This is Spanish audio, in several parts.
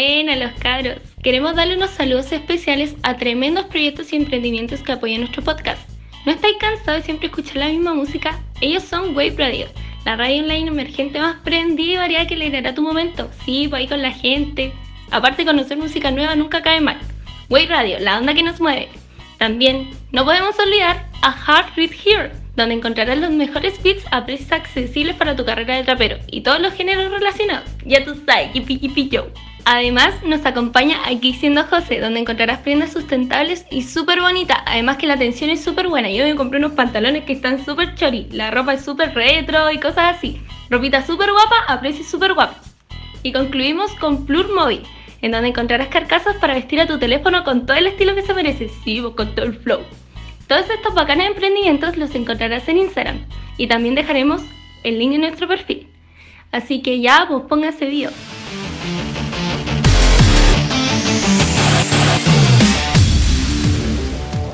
Buenas los cabros. Queremos darle unos saludos especiales a tremendos proyectos y emprendimientos que apoyan nuestro podcast. ¿No estáis cansados de siempre escuchar la misma música? Ellos son Wave Radio, la radio online emergente más prendida y variada que alegrará tu momento. Sí, pues ahí con la gente. Aparte, conocer música nueva nunca cae mal. Wave Radio, la onda que nos mueve. También, no podemos olvidar a Heart Read Here, donde encontrarás los mejores beats a precios accesibles para tu carrera de trapero y todos los géneros relacionados. Ya tú sabes, yipi yipi yo. Además, nos acompaña aquí siendo José, donde encontrarás prendas sustentables y súper bonitas. Además que la atención es súper buena. Yo me compré unos pantalones que están súper chori. La ropa es súper retro y cosas así. Ropita súper guapa a precios súper guapos. Y concluimos con Plur Móvil, en donde encontrarás carcasas para vestir a tu teléfono con todo el estilo que se merece. Sí, con todo el flow. Todos estos bacanes emprendimientos los encontrarás en Instagram. Y también dejaremos el link en nuestro perfil. Así que ya, pues póngase video.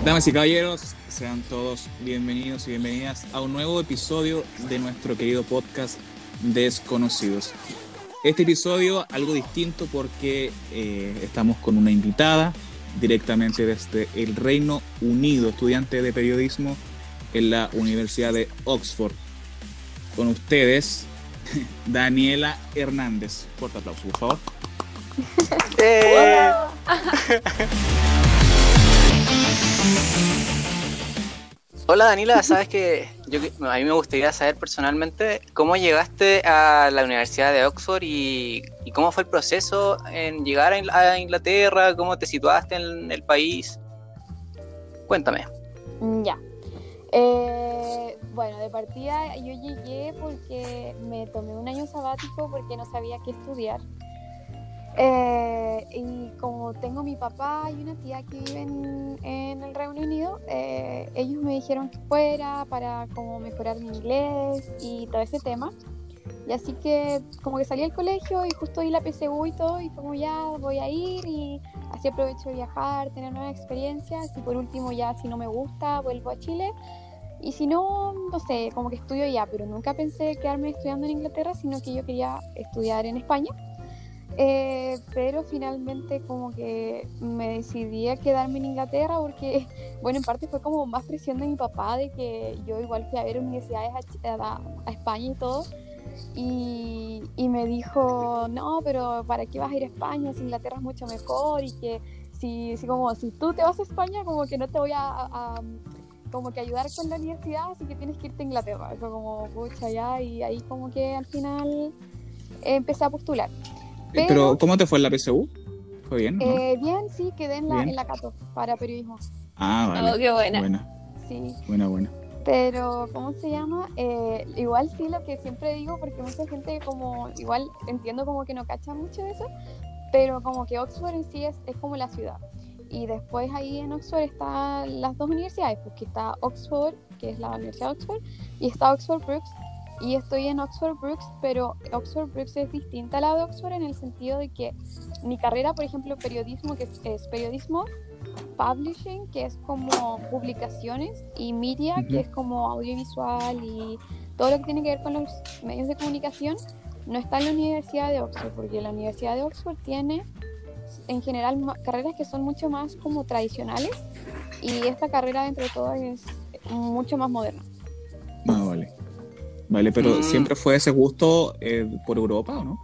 Damas y caballeros, sean todos bienvenidos y bienvenidas a un nuevo episodio de nuestro querido podcast Desconocidos. Este episodio algo distinto porque eh, estamos con una invitada directamente desde el Reino Unido, estudiante de periodismo en la Universidad de Oxford. Con ustedes, Daniela Hernández. Fuerte aplauso, por favor. Hola Daniela, sabes que yo a mí me gustaría saber personalmente cómo llegaste a la Universidad de Oxford y, cómo fue el proceso en llegar a Inglaterra, cómo te situaste en el país. Cuéntame. Ya. Eh, bueno, de partida yo llegué porque me tomé un año sabático porque no sabía qué estudiar. Eh, y como tengo mi papá y una tía que viven en el Reino Unido, eh, ellos me dijeron que fuera para como mejorar mi inglés y todo ese tema. Y así que como que salí del colegio y justo di la PSU y todo y como ya voy a ir y así aprovecho de viajar, tener nuevas experiencias y por último ya si no me gusta vuelvo a Chile. Y si no, no sé, como que estudio ya, pero nunca pensé quedarme estudiando en Inglaterra, sino que yo quería estudiar en España. Eh, pero finalmente como que me decidí a quedarme en Inglaterra porque, bueno, en parte fue como más presión de mi papá de que yo igual fui a ver universidades a, España y todo. Y, me dijo, no, pero ¿para qué vas a ir a España si Inglaterra es mucho mejor? Y que si, si, como, si tú te vas a España, como que no te voy a, como que ayudar con la universidad, así que tienes que irte a Inglaterra. Fue como, pucha, ya, y ahí como que al final empecé a postular. Pero, ¿cómo te fue en la PSU? ¿Fue bien? Eh, bien, sí, quedé en la, en la Cato para periodismo. Ah, vale. Oh, qué buena. Buena. Sí. Buena, buena. Pero, ¿cómo se llama? Eh, igual sí, lo que siempre digo, porque mucha gente como, igual entiendo como que no cacha mucho de eso, pero como que Oxford en sí es, es como la ciudad. Y después ahí en Oxford están las dos universidades, porque está Oxford, que es la Universidad de Oxford, y está Oxford Brooks, y estoy en Oxford Brooks, pero Oxford Brooks es distinta a la de Oxford en el sentido de que mi carrera, por ejemplo, periodismo, que es, periodismo, publishing, que es como publicaciones, y media, que es como audiovisual y todo lo que tiene que ver con los medios de comunicación, no está en la Universidad de Oxford, porque la Universidad de Oxford tiene en general carreras que son mucho más como tradicionales y esta carrera dentro de todo es mucho más moderna. Vale. Pero mm. ¿siempre fue ese gusto eh, por Europa o no?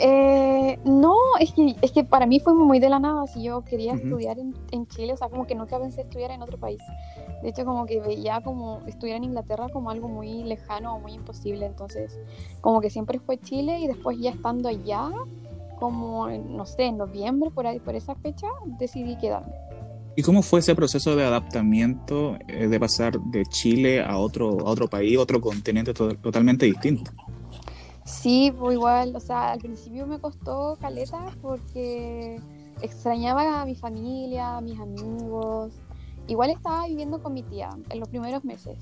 Eh, no, es que, es que para mí fue muy de la nada. Si yo quería estudiar en, en, Chile, o sea, como que nunca pensé estudiar en otro país. De hecho, como que veía como estudiar en Inglaterra como algo muy lejano o muy imposible. Entonces, como que siempre fue Chile y después ya estando allá, como, no sé, en noviembre, por ahí, por esa fecha, decidí quedarme. ¿Y cómo fue ese proceso de adaptamiento eh, de pasar de Chile a otro, a otro país, otro continente totalmente distinto? Sí, fue igual, o sea, al principio me costó caleta porque extrañaba a mi familia, a mis amigos. Igual estaba viviendo con mi tía en los primeros meses.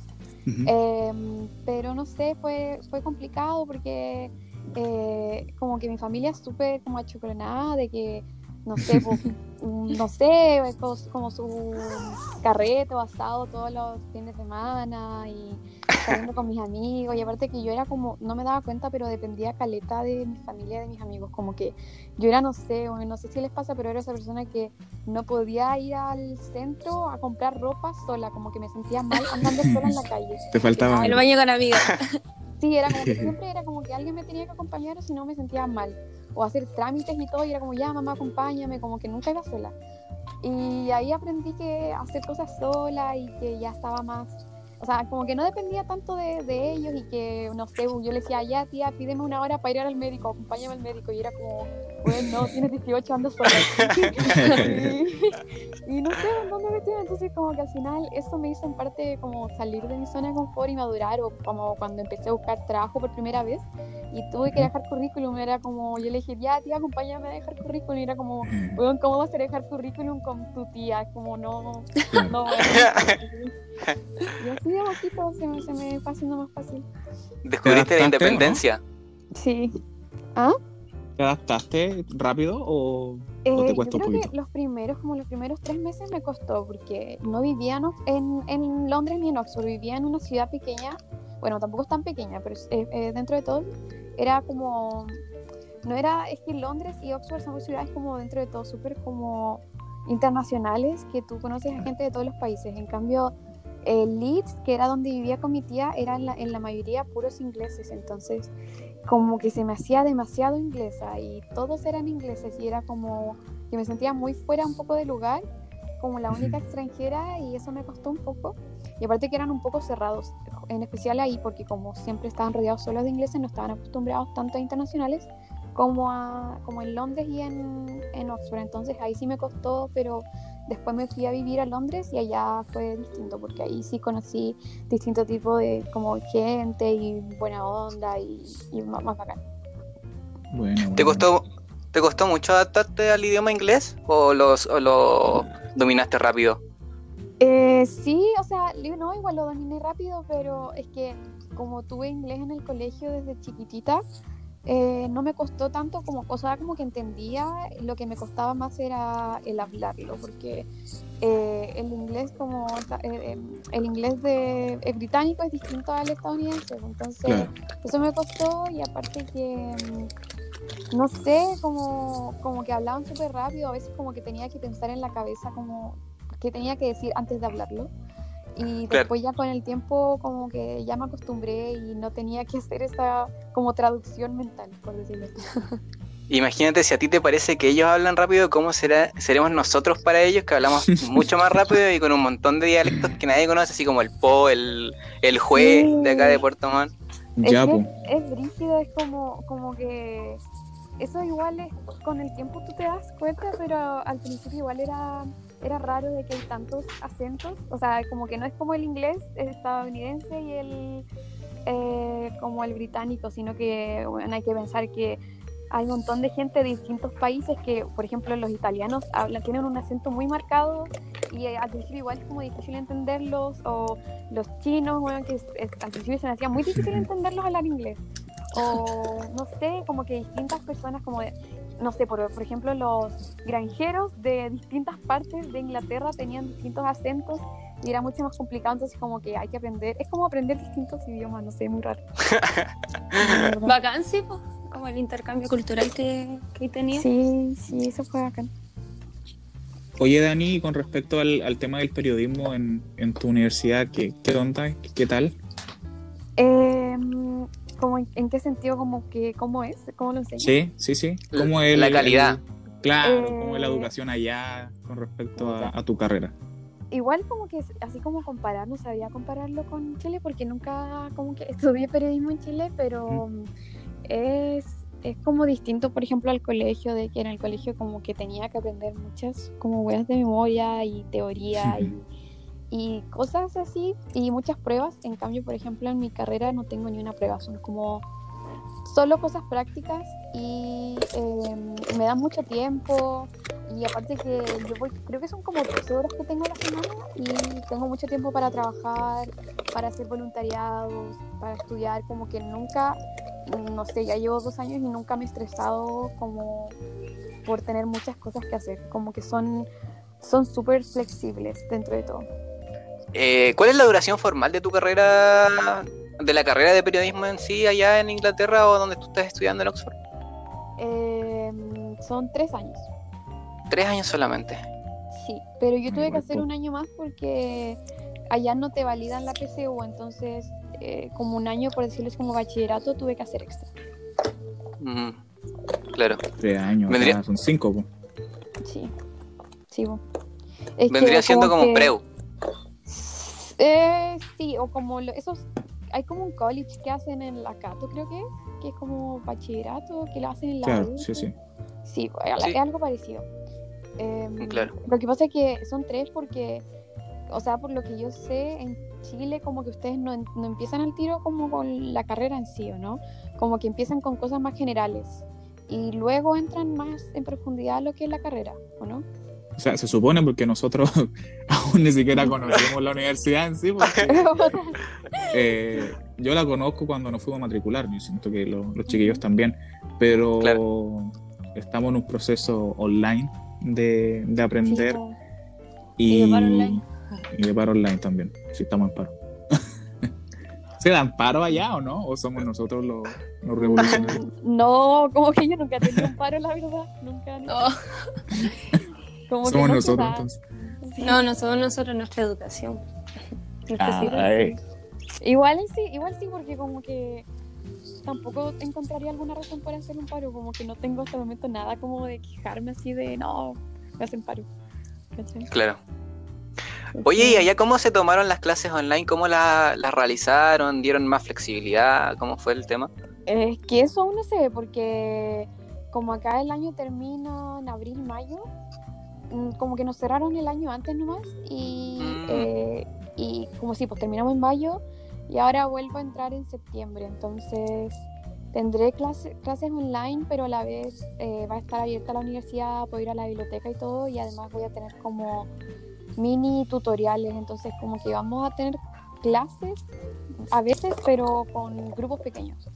Em, pero no sé, fue, fue complicado porque eh, como que mi familia es súper como achocolonada de que no sé, pues, mm, no sé, como, como su carrete o asado todos los fines de semana y saliendo con mis amigos. Y aparte que yo era como, no me daba cuenta, pero dependía caleta de mi familia, de mis amigos. Como que yo era, no sé, no sé si les pasa, pero era esa persona que no podía ir al centro a comprar ropa sola, como que me sentía mal andando sola en la calle. Te faltaba. El baño con amigas. Sí, era como que siempre era como que alguien me tenía que acompañar o si no me sentía mal. O hacer trámites y todo, y era como, ya, mamá, acompáñame, como que nunca iba sola. Y ahí aprendí que hacer cosas sola y que ya estaba más o sea, como que no dependía tanto de, de, ellos y que, no sé, yo le decía, ya tía, pídeme una hora para ir al médico, acompáñame al médico. Y era como, bueno, no, tienes 18, ando sola. y, no sé dónde me metía. Entonces, como que al final eso me hizo en parte como salir de mi zona de confort y madurar, o como cuando empecé a buscar trabajo por primera vez y tuve que dejar currículum. Era como, yo le dije, ya tía, acompáñame a dejar currículum. Y era como, bueno, ¿cómo vas a dejar currículum con tu tía? Como no, no, y así de poquito se me, se me va haciendo más fácil. ¿Descubriste la independencia? Sí. ¿Ah? ¿Te adaptaste rápido o, eh, te cuesta yo creo un poquito? que los primeros, como los primeros tres meses me costó porque no vivía no, en, en Londres ni en Oxford, vivía en una ciudad pequeña, bueno, tampoco es tan pequeña, pero eh, eh, dentro de todo era como, no era, es que Londres y Oxford son ciudades como dentro de todo súper como internacionales, que tú conoces a gente de todos los países, en cambio el Leeds, que era donde vivía con mi tía, era en la, en la mayoría puros ingleses, entonces como que se me hacía demasiado inglesa y todos eran ingleses y era como que me sentía muy fuera un poco de lugar, como la única extranjera y eso me costó un poco. Y aparte que eran un poco cerrados, en especial ahí porque como siempre estaban rodeados solo de ingleses, no estaban acostumbrados tanto a internacionales como, a, como en Londres y en, en Oxford. Entonces ahí sí me costó, pero Después me fui a vivir a Londres y allá fue distinto porque ahí sí conocí distintos tipos de como gente y buena onda y, más, bacán. Bueno, ¿Te costó te costó mucho adaptarte al idioma inglés o, los, o lo dominaste rápido? Eh, sí, o sea, no, igual lo dominé rápido, pero es que como tuve inglés en el colegio desde chiquitita, eh, no me costó tanto como, o sea, como que entendía, lo que me costaba más era el hablarlo, porque eh, el inglés como, eh, el inglés de, británico es distinto al estadounidense, entonces eso me costó y aparte que, no sé, como, como que hablaban súper rápido, a veces como que tenía que pensar en la cabeza como que tenía que decir antes de hablarlo. Y después ya con el tiempo como que ya me acostumbré y no tenía que hacer esa como traducción mental, por decirlo así. Imagínate si a ti te parece que ellos hablan rápido, ¿cómo será, seremos nosotros para ellos que hablamos mucho más rápido y con un montón de dialectos que nadie conoce, así como el po, el, el jue de acá de Puerto Montt? Es, es brígido, es como, como que eso igual es, con el tiempo tú te das cuenta, pero al principio igual era era raro de que hay tantos acentos, o sea, como que no es como el inglés estadounidense y el eh, como el británico, sino que bueno, hay que pensar que hay un montón de gente de distintos países que, por ejemplo, los italianos hablan, tienen un acento muy marcado y al principio igual es como difícil entenderlos, o los chinos, bueno, que al principio se me hacía muy difícil entenderlos hablar inglés, o no sé, como que distintas personas como de, no sé, por, por ejemplo, los granjeros de distintas partes de Inglaterra tenían distintos acentos y era mucho más complicado, entonces como que hay que aprender, es como aprender distintos idiomas, no sé, muy raro. bacán, sí, como el intercambio cultural que, que tenía. Sí, sí, eso fue bacán. Oye, Dani, con respecto al, al tema del periodismo en, en tu universidad, ¿qué, qué onda? ¿Qué tal? Eh, como en, qué sentido, como que, cómo es, cómo lo enseñan. Sí, sí, sí. ¿Cómo es la calidad? claro, cómo es la eh, educación allá con respecto a, tu carrera. Igual como que así como comparar, no sabía compararlo con Chile porque nunca como que estudié periodismo en Chile, pero es, es como distinto, por ejemplo, al colegio, de que en el colegio como que tenía que aprender muchas como huellas de memoria y teoría y y cosas así y muchas pruebas. En cambio, por ejemplo, en mi carrera no tengo ni una prueba, son como solo cosas prácticas y em, me dan mucho tiempo y aparte que yo voy, creo que son como tres horas que tengo la semana y tengo mucho tiempo para trabajar, para hacer voluntariados, para estudiar, como que nunca, no sé, ya llevo dos años y nunca me he estresado como por tener muchas cosas que hacer, como que son son súper flexibles dentro de todo. Eh, ¿Cuál es la duración formal de tu carrera, de la carrera de periodismo en sí, allá en Inglaterra o donde tú estás estudiando en Oxford? Eh, son tres años. Tres años solamente. Sí, pero yo tuve que hacer un año más porque allá no te validan la PSU, entonces eh, como un año, por decirlo como bachillerato, tuve que hacer extra. Mm, claro. Tres años, Vendría- acá son cinco. po. Sí, sí. Es que Vendría siendo como que- un preu. Eh, sí, o como lo- esos, hay como un college que hacen en la Cato, creo que es, que es como bachillerato, que lo hacen en la Claro, U. sí, sí. Sí, es Sí. es algo parecido. Em, Claro. Lo que pasa es que son tres porque, o sea, por lo que yo sé, en Chile como que ustedes no, no empiezan al tiro como con la carrera en sí, ¿o no? Como que empiezan con cosas más generales y luego entran más en profundidad a lo que es la carrera, ¿o no? O sea, se supone porque nosotros aún ni siquiera conocemos la universidad en sí, porque eh, yo la conozco cuando nos fuimos a matricular, yo siento que lo- los chiquillos también, pero Claro. estamos en un proceso online de, de aprender Sí, y, Y de paro online. y de paro online también, si estamos en paro. ¿Se dan paro allá o no? ¿O somos nosotros los, los revolucionarios? no, como que yo nunca he tenido un paro, la verdad, nunca. no. Como que Somos nosotros entonces. Sí. no, no somos nosotros nuestra educación. Nuestra Ah, eh. Igual sí, igual sí, porque como que tampoco encontraría alguna razón para hacer un paro, como que no tengo hasta el momento nada como de quejarme así de no, me hacen paro. ¿cachai? Claro. Oye, ¿y allá cómo se tomaron las clases online? ¿Cómo la- las realizaron? ¿Dieron más flexibilidad? ¿Cómo fue el tema? Es que eso aún no sé, porque como acá el año termina en abril, mayo, como que nos cerraron el año antes nomás y, Mm. eh, y como si pues terminamos en mayo y ahora vuelvo a entrar en septiembre, entonces tendré clase- clases online, pero a la vez eh, va a estar abierta la universidad, puedo ir a la biblioteca y todo y además voy a tener como mini tutoriales, entonces como que vamos a tener clases a veces, pero con grupos pequeños.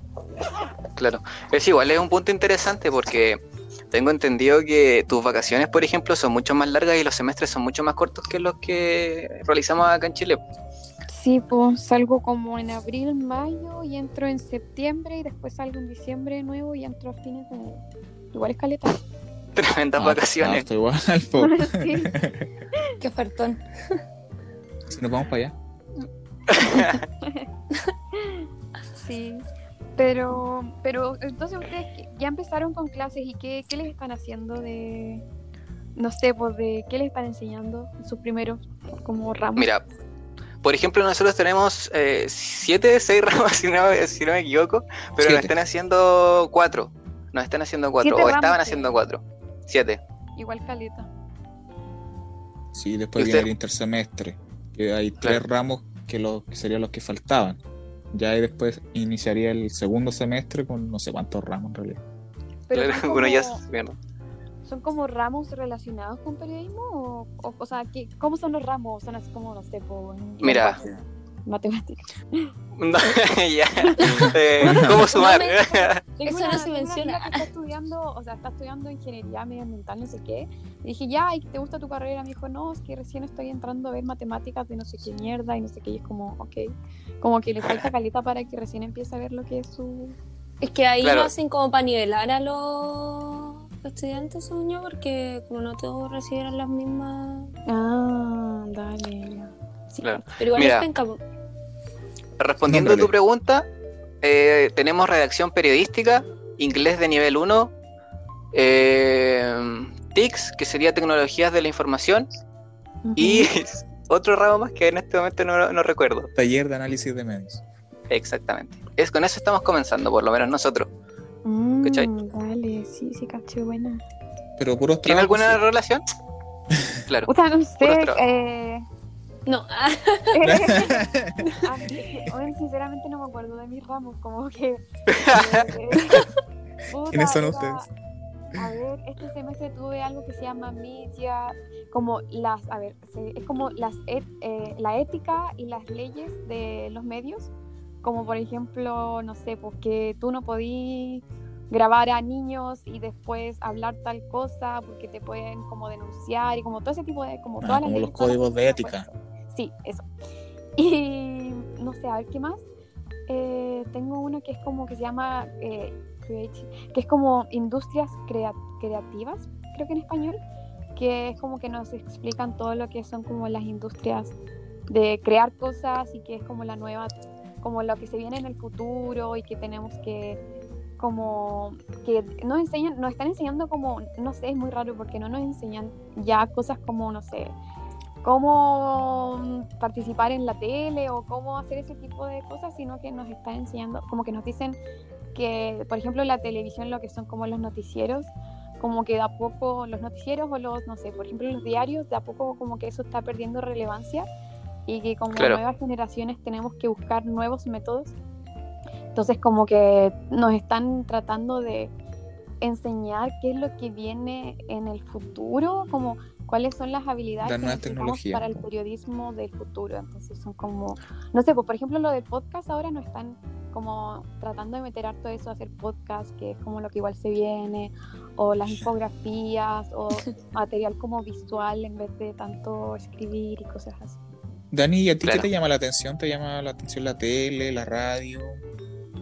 Claro. Es igual, es un punto interesante porque tengo entendido que tus vacaciones, por ejemplo, son mucho más largas y los semestres son mucho más cortos que los que realizamos acá en Chile. Sí, pues salgo como en abril, mayo y entro en septiembre y después salgo en diciembre de nuevo y entro a fines de. Igual es caleta. Tremendas Ah, vacaciones. ah, igual, po. sí. Qué ofertón. Si nos vamos para allá. sí. Pero, pero entonces ustedes que- ya empezaron con clases y qué, qué les están haciendo de, no sé, pues de qué les están enseñando en sus primeros como ramos. Mira, por ejemplo, nosotros tenemos eh, siete, seis ramas, si no, si no me equivoco, pero nos Siete. están haciendo cuatro. Nos están haciendo cuatro, Siete o ramos, estaban sí. haciendo cuatro. Siete. Igual caleta. Sí, después ¿Y viene el intersemestre, que hay Claro. tres ramos que, los, que serían los que faltaban. Ya ahí después iniciaría el segundo semestre con no sé cuántos ramos en realidad. Pero ya como- es- mierda. ¿Son como ramos relacionados con periodismo? O, o, o sea, ¿qué, ¿cómo son los ramos? ¿Son así como, no sé, por Mira. Matemáticas? No, ya. Eh, ¿Cómo sumar? Tengo Eso una, no se una menciona. que está estudiando, o sea, está estudiando ingeniería medioambiental, no sé qué. Y dije, ya, ¿y te gusta tu carrera? Me dijo, no, es que recién estoy entrando a ver matemáticas de no sé qué mierda y no sé qué. Y es como, ok. Como que le falta caleta para que recién empiece a ver lo que es su. Es que ahí Claro. lo hacen como para nivelar a los estudiantes, yo, porque como no todos recibieron las mismas. Ah, dale. Sí, Claro. Pero igual Mira. es penca, po. Respondiendo a tu pregunta, eh, tenemos redacción periodística, inglés de nivel 1, eh, TICS, que sería tecnologías de la información, y otro ramo más que en este momento no, no recuerdo. Taller de análisis de medios. Exactamente. Es, con eso estamos comenzando, por lo menos nosotros. Mm, ¿Cachai? dale, sí, sí, caché, buena. Pero puros ¿Tiene alguna sí. relación? Claro. O sea, no sé. Eh, No, ah, ah, sinceramente no me acuerdo de mis ramos, como que. eh, puta, ¿Quiénes son era- ustedes? A ver, este semestre tuve algo que se llama media, como las, a ver, se- es como las et- eh, la ética y las leyes de los medios, como por ejemplo, no sé, pues que tú no podís grabar a niños y después hablar tal cosa porque te pueden como denunciar y como todo ese tipo de como Ah, todas las como los las códigos de ética. pues. Sí, eso. Y no sé, a ver qué más. Eh, tengo uno que es como que se llama eh, que es como industrias crea- creativas, creo que en español, que es como que nos explican todo lo que son como las industrias de crear cosas y que es como la nueva, como lo que se viene en el futuro y que tenemos que como que nos enseñan, nos están enseñando como, no sé, es muy raro porque no nos enseñan ya cosas como, no sé, cómo mm, participar en la tele o cómo hacer ese tipo de cosas, sino que nos están enseñando, como que nos dicen que, por ejemplo, la televisión, lo que son como los noticieros, como que de a poco los noticieros o los, no sé, por ejemplo, los diarios, de a poco como que eso está perdiendo relevancia y que como Claro. nuevas generaciones tenemos que buscar nuevos métodos. Entonces como que nos están tratando de enseñar qué es lo que viene en el futuro, como cuáles son las habilidades que necesitamos para el periodismo del futuro. Entonces son como, no sé, pues, por ejemplo lo del podcast ahora no están como tratando de meter harto eso, hacer podcast, que es como lo que igual se viene, o las infografías, o material como visual en vez de tanto escribir y cosas así. Dani, ¿y a ti Claro. qué te llama la atención? ¿Te llama la atención la tele, la radio?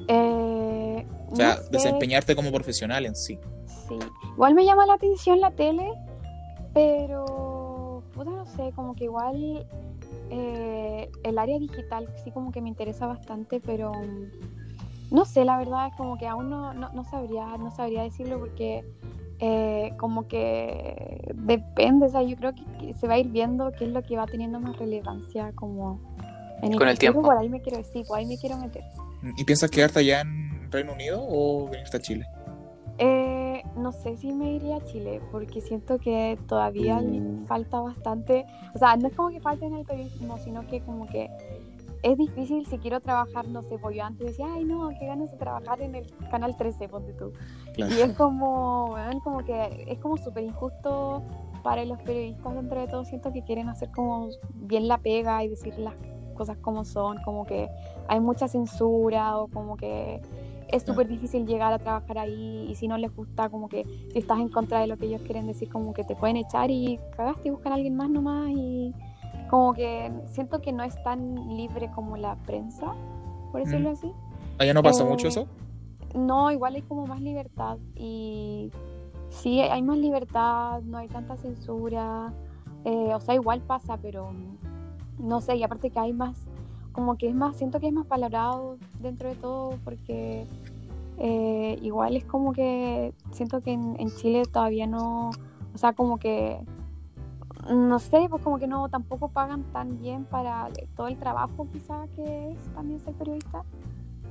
Eh, O sea, no sé, desempeñarte como profesional en sí. Sí, igual me llama la atención la tele, pero puta, no sé, como que igual eh, el área digital sí como que me interesa bastante, pero mm, no sé, la verdad es como que aún no, no, no sabría, no sabría decirlo porque eh, como que depende, o sea, yo creo que, que se va a ir viendo qué es lo que va teniendo más relevancia como en Con el tiempo. Por ahí me quiero decir, por ahí me quiero meter. ¿Y piensas quedarte allá en Reino Unido o venirte a Chile? Eh, no sé si me iría a Chile, porque siento que todavía Mm. falta bastante. O sea, no es como que falte en el periodismo, sino que como que es difícil si quiero trabajar, no sé, pues yo antes decía, ay no, qué ganas de trabajar en el canal 13, ponte tú. Claro. Y es como, como que es como súper injusto para los periodistas dentro de todo. Siento que quieren hacer como bien la pega y decir las cosas como son, como que hay mucha censura o como que es súper difícil llegar a trabajar ahí y si no les gusta, como que si estás en contra de lo que ellos quieren decir, como que te pueden echar y cagaste y buscan a alguien más nomás y como que siento que no es tan libre como la prensa, por decirlo Mm. así. ¿Allá no pasa Eh, mucho eso? No, igual hay como más libertad y sí, hay más libertad, no hay tanta censura, eh, o sea, igual pasa, pero mm, no sé, y aparte que hay más, como que es más, siento que es más valorado dentro de todo porque eh, igual es como que siento que en, en Chile todavía no, o sea, como que, no sé, pues como que no, tampoco pagan tan bien para todo el trabajo quizá que es también ser periodista.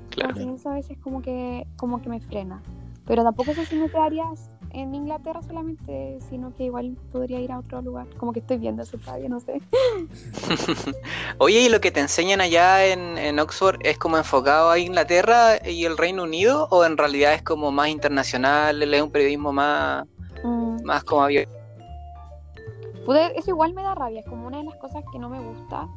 Claro. Entonces eso a veces como que, como que me frena. Pero tampoco sé si me quedarías en Inglaterra solamente, sino que igual podría ir a otro lugar. Como que estoy viendo eso todavía, no sé. Oye, ¿y lo que te enseñan allá en, en Oxford es como enfocado a Inglaterra y el Reino Unido o en realidad es como más internacional, es un periodismo más, Mm, más como abierto? pude- eso igual me da rabia, es como una de las cosas que no me gusta,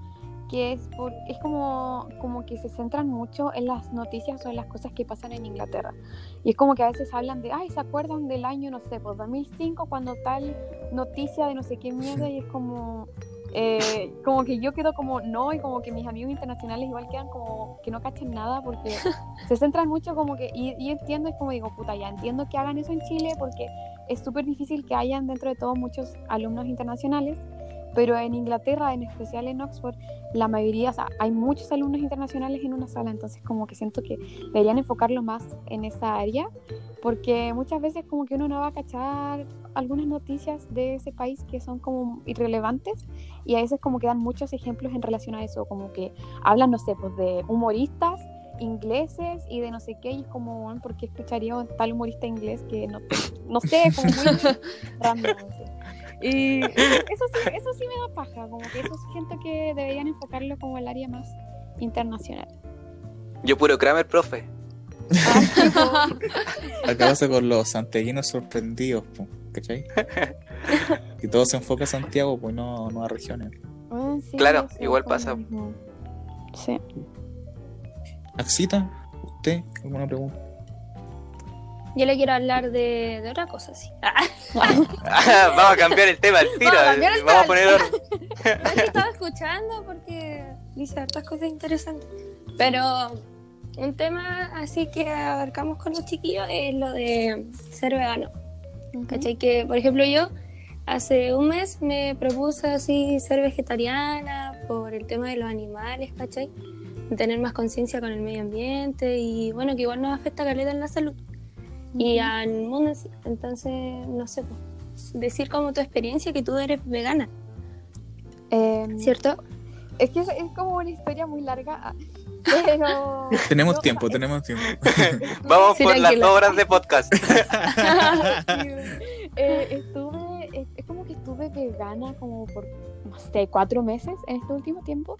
que es, por, es como, como que se centran mucho en las noticias o en las cosas que pasan en Inglaterra. Y es como que a veces hablan de, ay, ¿se acuerdan del año, no sé, pues 2005, cuando tal noticia de no sé qué mierda? Y es como, eh, como que yo quedo como, no, y como que mis amigos internacionales igual quedan como que no cachen nada porque se centran mucho como que, y, y entiendo, es como digo, puta, ya entiendo que hagan eso en Chile porque es súper difícil que hayan dentro de todo muchos alumnos internacionales, pero en Inglaterra, en especial en Oxford, la mayoría, o sea, hay muchos alumnos internacionales en una sala, entonces como que siento que deberían enfocarlo más en esa área, porque muchas veces como que uno no va a cachar algunas noticias de ese país que son como irrelevantes y a veces como que dan muchos ejemplos en relación a eso, como que hablan, no sé, pues de humoristas ingleses y de no sé qué, y es como, ¿por qué escucharía a tal humorista inglés que no, no sé, como muy random? Y eso sí, eso sí me da paja, como que eso siento que deberían enfocarlo como el área más internacional. Yo puro Kramer, profe. Ah. Acá pasa con los santiaguinos sorprendidos, po, ¿cachai? Y todo se enfoca a Santiago, pues no, no a regiones. Ah, sí, Claro, igual pasa. Sí. ¿Axita? ¿Usted? ¿Alguna pregunta? Yo le quiero hablar de, de otra cosa, sí. Vamos a cambiar el tema al tiro. Vamos a cambiar el Vamos a tema poner al orden. No, que estaba escuchando porque dice hartas cosas interesantes. Pero un tema así que abarcamos con los chiquillos es lo de ser vegano. ¿Cachai? Que, por ejemplo, yo hace un mes me propuse así ser vegetariana por el tema de los animales, ¿cachai? Tener más conciencia con el medio ambiente y bueno, que igual nos afecta caleta en la salud y al mundo. en sí. Entonces, no sé, pues, decir como tu experiencia que tú eres vegana, Em, ¿cierto? Es que es, es como una historia muy larga, ah, pero... Tenemos tiempo, tenemos tiempo. Vamos Sí, por las dos horas de podcast. Eh, estuve, es, es como que estuve vegana como por, no sé, cuatro meses en este último tiempo,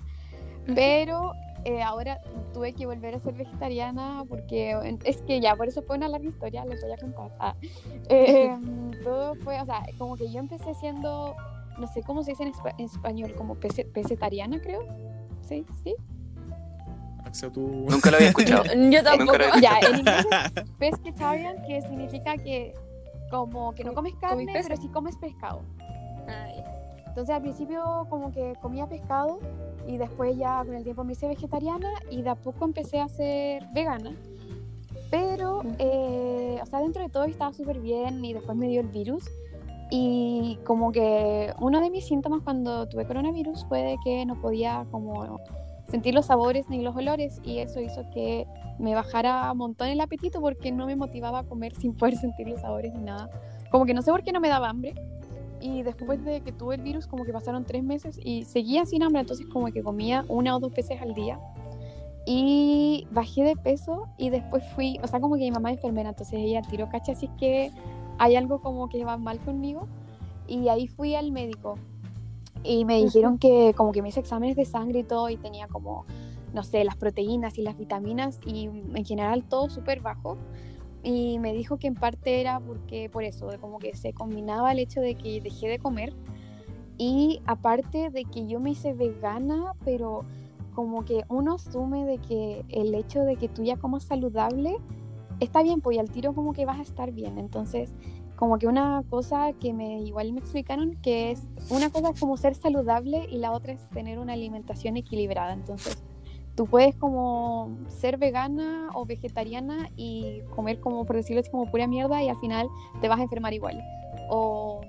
pero eh, ahora tuve que volver a ser vegetariana porque es que ya, por eso fue una larga historia, les voy a contar. Ah, eh, todo fue, o sea, como que yo empecé siendo, no sé cómo se dice en, espa- en español, como pece- pesetariana creo. Sí, sí. Tú- Nunca lo había escuchado. Yo tampoco. Ya, en inglés es pescatarian, que significa que como que no comes carne, pero sí comes pescado. Ay, Entonces al principio como que comía pescado y después ya con el tiempo me hice vegetariana y de a poco empecé a ser vegana. Pero, eh, o sea, dentro de todo estaba súper bien y después me dio el virus. Y como que uno de mis síntomas cuando tuve coronavirus fue de que no podía como sentir los sabores ni los olores y eso hizo que me bajara un montón el apetito porque no me motivaba a comer sin poder sentir los sabores ni nada. Como que no sé por qué no me daba hambre. Y después de que tuve el virus, como que pasaron tres meses y seguía sin hambre, entonces como que comía una o dos veces al día. Y bajé de peso y después fui, o sea, como que mi mamá es enfermera, entonces ella tiró cacha, así que hay algo como que va mal conmigo. Y ahí fui al médico y me dijeron que como que me hice exámenes de sangre y todo y tenía como, no sé, las proteínas y las vitaminas y en general todo súper bajo. Y me dijo que en parte era porque por eso, como que se combinaba el hecho de que dejé de comer y aparte de que yo me hice vegana, pero como que uno asume de que el hecho de que tú ya comas saludable está bien, pues y al tiro como que vas a estar bien. Entonces, como que una cosa que me igual me explicaron que es una cosa es como ser saludable y la otra es tener una alimentación equilibrada. Entonces, tú puedes como ser vegana o vegetariana y comer como por decirlo así como pura mierda y al final te vas a enfermar igual. O,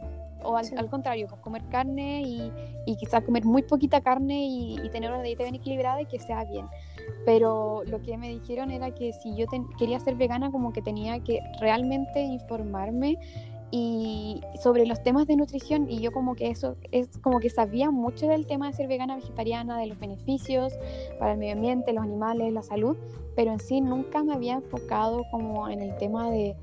o al, Sí. al contrario, pues comer carne y, y quizás comer muy poquita carne y, y tener una dieta bien equilibrada y que sea bien. Pero lo que me dijeron era que si yo ten- quería ser vegana, como que tenía que realmente informarme y sobre los temas de nutrición y yo como que eso es como que sabía mucho del tema de ser vegana vegetariana de los beneficios para el medio ambiente los animales la salud pero en sí nunca me había enfocado como en el tema de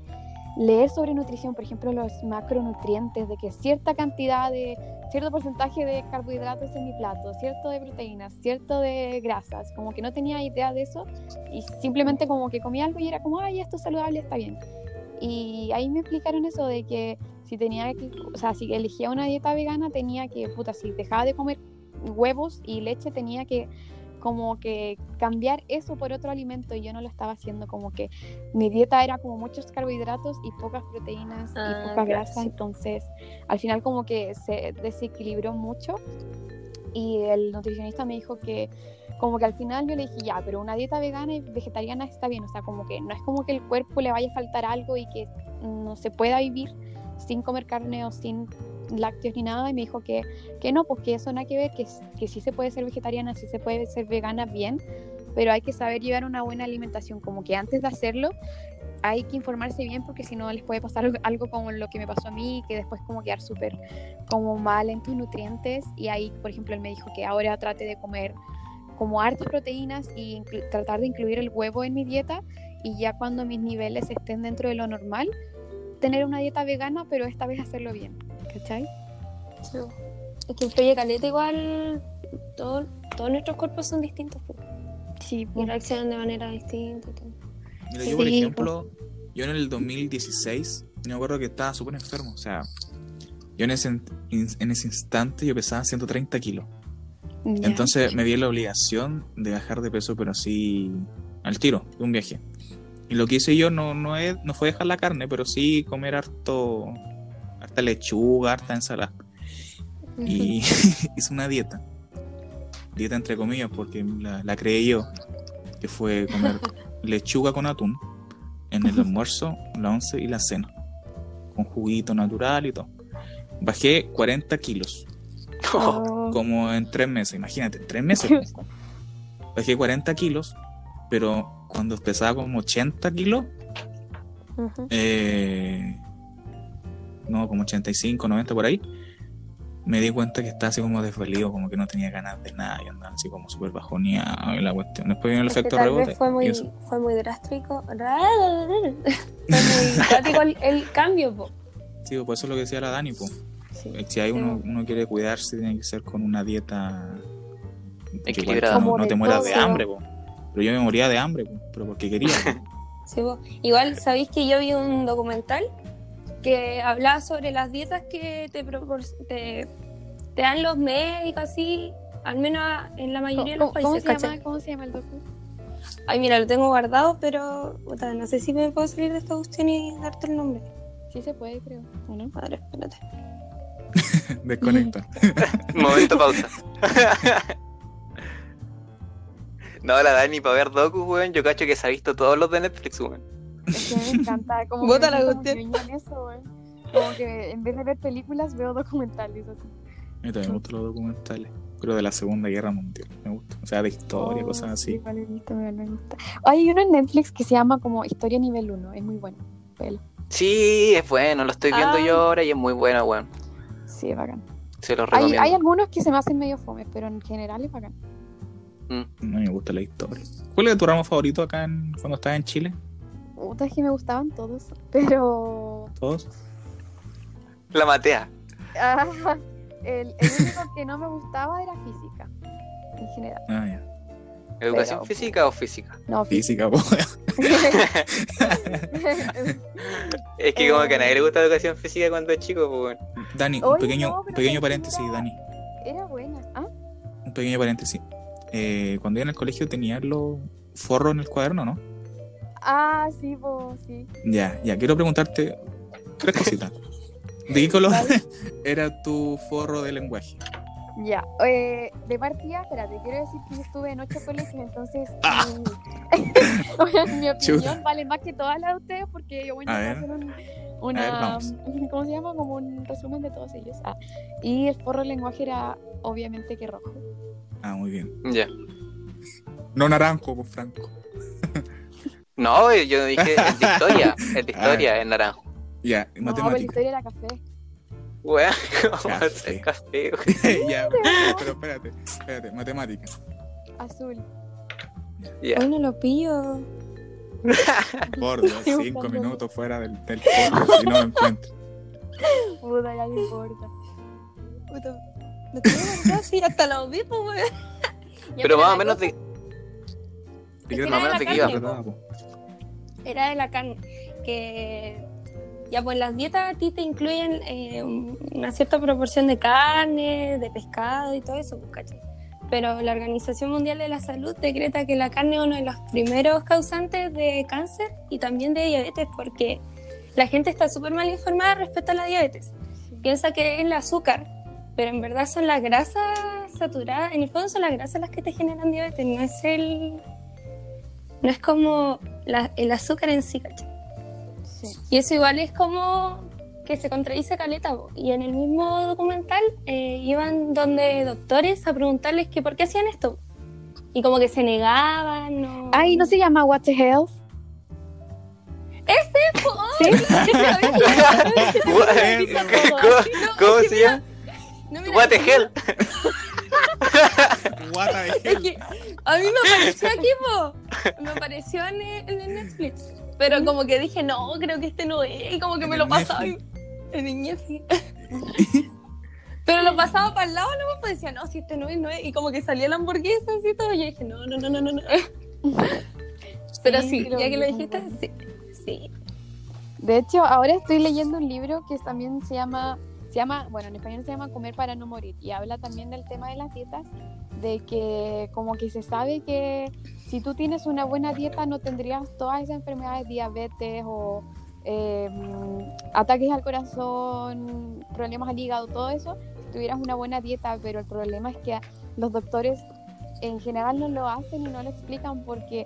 leer sobre nutrición por ejemplo los macronutrientes de que cierta cantidad de cierto porcentaje de carbohidratos en mi plato cierto de proteínas cierto de grasas como que no tenía idea de eso y simplemente como que comía algo y era como ay esto es saludable está bien y ahí me explicaron eso de que si tenía que, o sea, si elegía una dieta vegana tenía que, puta, si dejaba de comer huevos y leche tenía que como que cambiar eso por otro alimento y yo no lo estaba haciendo como que mi dieta era como muchos carbohidratos y pocas proteínas Ah, y poca claro, grasa sí. entonces al final como que se desequilibró mucho y el nutricionista me dijo que como que al final yo le dije, ya, pero una dieta vegana y vegetariana está bien, o sea, como que no es como que el cuerpo le vaya a faltar algo y que no se pueda vivir sin comer carne o sin lácteos ni nada, y me dijo que, que no, pues que eso nada que ver, que, que sí se puede ser vegetariana, sí se puede ser vegana bien, pero hay que saber llevar una buena alimentación, como que antes de hacerlo hay que informarse bien porque si no les puede pasar algo como lo que me pasó a mí, que después como quedar súper como mal en tus nutrientes, y ahí, por ejemplo, él me dijo que ahora trate de comer como hartas proteínas y tratar de incluir el huevo en mi dieta y ya cuando mis niveles estén dentro de lo normal, tener una dieta vegana, pero esta vez hacerlo bien, ¿cachai? Sí. Es que influye caleta igual, todo- todos nuestros cuerpos son distintos pues, Sí, y reaccionan de manera distinta. Mira, yo por Sí, ejemplo, yo en el 2016, yo me acuerdo que estaba súper enfermo, o sea, yo en ese, en ese instante yo pesaba 130 kilos. Entonces me en la obligación de bajar de peso, pero así al tiro, de un viaje. Y lo que hice yo no, no, es, no fue dejar la carne, pero sí comer harto, harta lechuga, harta ensalada. Y hice una dieta. Dieta entre comillas, porque la, la creé yo. Que fue comer lechuga con atún en el almuerzo, la once y la cena. Con juguito natural y todo. Bajé 40 kilos, Oh. como en tres meses, imagínate, en tres meses. Bajé 40 kilos, pero cuando pesaba como 80 kilos, eh, no, como 85, 90 por ahí, me di cuenta que estaba así como desvalido, como que no tenía ganas de nada y andaba así como súper bajoneado y la cuestión. Después vino el Es efecto rebote. fue muy, eso. fue muy drástico. fue muy drástico el, el cambio, po. Sí, por eso es lo que decía la Dani, po. Sí. Si hay Sí. uno, uno quiere cuidarse, tiene que ser con una dieta igual Equilibrada. no, no te mueras de hambre, po. Pero yo me moría de hambre, po, pero porque quería. Sí. Igual, ¿sabéis que yo vi un documental que hablaba sobre las dietas que te, te, te dan los médicos, así, al menos en la mayoría de los ¿Cómo, cómo países, se ¿cachai? llama, ¿Cómo se llama el docu? Ay, mira, lo tengo guardado, pero puta, no sé si me puedo salir de esta cuestión y darte el nombre. Sí se puede, creo. ¿O no? Ver, espérate. Desconecta. Momento pausa. no, la Dani para ver Doku, weón. Yo cacho que se ha visto todos los de Netflix, weón. Es que me encanta. Como Bota que la cuestión. ñoña en eso. Como que en vez de ver películas veo documentales así. A mí también me gustan los documentales. Pero de la Segunda Guerra Mundial, me gusta. O sea, de historia, Oh, cosas sí, así. igual he visto, me gusta. Hay uno en Netflix que se llama como Historia Nivel 1. Es muy bueno. Velo. Sí, es bueno, lo estoy viendo Ay. yo ahora y es muy bueno, weón. Sí, es bacán. Se lo Hay, hay algunos que se me hacen medio fome, pero en general es bacán. Mm. A mí me gusta la historia. ¿Cuál es tu ramo favorito acá en, cuando estabas en Chile? Puta, es que me gustaban todos. Pero. ¿Todos? La matea. ah, el, el único que no me gustaba era física. En general. Ah, ya. ¿Educación Pero- física o física? No, Física, po. Es que como que a Eh. nadie le gusta educación física cuando es chico, pues. Dani, un pequeño, no, pequeño que paréntesis, era- Dani. era buena. ¿Ah? Un pequeño paréntesis. Eh, cuando iba en el colegio tenías los forros en el cuaderno, ¿no? Ah, sí, pues, sí. Ya, ya, quiero preguntarte tres cositas. ¿De qué color Vale. era tu forro de lenguaje? Ya, eh, de partida, espérate, quiero decir que yo estuve en ocho colegios, entonces Ah. mi, mi opinión Chuta. vale más que todas las de ustedes porque yo A voy a ver. hacer un, A ver, una. ¿cómo se llama? Como un resumen de todos ellos. Ah, y el forro del lenguaje era obviamente que rojo. Ah, muy bien. Ya. No naranjo, pues Franco. No, yo dije el de historia. El de historia es naranjo. Ya, No, pero la matemática. historia era café. Weón, ¿cómo va a Café. ser café, ya, pero espérate, espérate, matemática. Azul. Ya. Hoy no lo pillo. Estoy cinco minutos fuera del, del si no lo encuentro. Puta, ya no importa. Puta, Lo tengo sí, hasta los vi, pues, weón. Pero más la o menos cosa de. ¿De Es qué que más o era menos la qué iba. Era de la carne. Que ya pues las dietas a ti te incluyen eh, una cierta proporción de carne, de pescado y todo eso, pues, ¿cachai? Pero la Organización Mundial de la Salud decreta que la carne es uno de los primeros causantes de cáncer y también de diabetes, porque la gente está súper mal informada respecto a la diabetes. Piensa que es el azúcar, pero en verdad son las grasas saturadas. En el fondo son las grasas las que te generan diabetes, no es el. No es como la- el azúcar en sí, ¿cachai? Sí. Y eso igual es como que se contradice caleta. Y en el mismo documental eh, iban donde doctores a preguntarles que por qué hacían esto. Y como que se negaban. No... Ay, ¿no se llama What the Health? po, ¿Sí? ¿Cómo, cómo se llama? No, mira, What the hell? What the Es hell? que a mí me apareció aquí, po. Me apareció en, en el Netflix. Pero como que dije, no, creo que este no es. Y como que ¿En me lo pasaba y- en el Netflix. Pero lo pasaba para el lado, no pues decía, no, si este no es, no es. Y como que salía la hamburguesa así y todo. Y yo dije, no, no, no, no, no. no. Pero sí, Sí, ya que lo dijiste, sí. Sí. De hecho, ahora estoy leyendo un libro que también se llama se llama, bueno, en español se llama Comer para no morir y habla también del tema de las dietas, de que como que se sabe que si tú tienes una buena dieta no tendrías todas esas enfermedades, diabetes o eh, ataques al corazón, problemas al hígado, todo eso, si tuvieras una buena dieta, pero el problema es que los doctores en general no lo hacen y no lo explican porque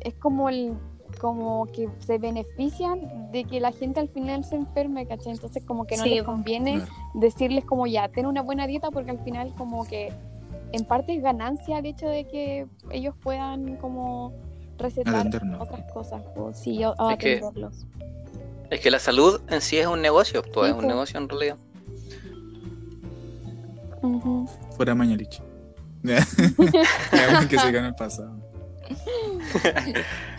es como el como que se benefician de que la gente al final se enferme, ¿cachai? Entonces como que no Sí, les conviene Claro. decirles como ya, ten una buena dieta porque al final como que en parte es ganancia el hecho de que ellos puedan como recetar Atendernos. otras cosas, o sí, o, o Es que- atenderlos. Es que la salud en sí es un negocio, pues Sí, es un negocio en realidad. Ujú. Fuera Mañalich. que se gana el pasado.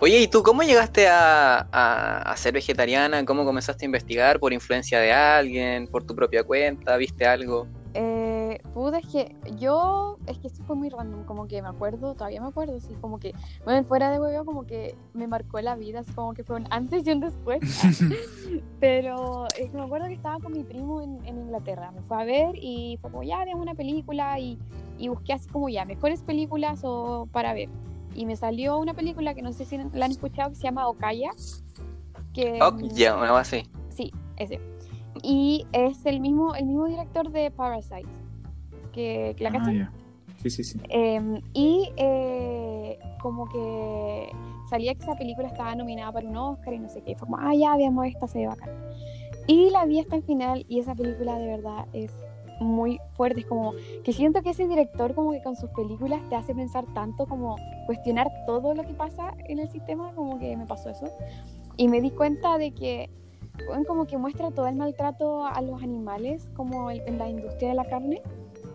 Oye, ¿y tú cómo llegaste a, a- a ser vegetariana? ¿Cómo comenzaste a investigar? ¿Por influencia de alguien? ¿Por tu propia cuenta? ¿Viste algo? Eh, pude, es que yo, es que esto fue muy random, como que me acuerdo, todavía me acuerdo, sí, como que, bueno, fuera de huevo, como que me marcó la vida, así como que fue un antes y un después. Pero eh, me acuerdo que estaba con mi primo en, en Inglaterra, me fue a ver y fue como, ya, veamos una película y, y busqué así como ya, mejores películas o para ver. Y me salió una película que no sé si la han escuchado, que se llama Okaya. Que, Oh, ya, una base. Sí, ese. Y es el mismo, el mismo director de Parasite. Que, que la Ah, ya. Sí, sí, sí. Em, y eh, como que salía que esa película estaba nominada para un Oscar y no sé qué. Y fue como, ah, ya veamos esta, se ve bacán. Y la vi hasta el final y esa película de verdad es muy fuerte. Es como que siento que ese director como que con sus películas te hace pensar tanto como cuestionar todo lo que pasa en el sistema, como que me pasó eso. Y me di cuenta de que como que muestra todo el maltrato a los animales como en la industria de la carne.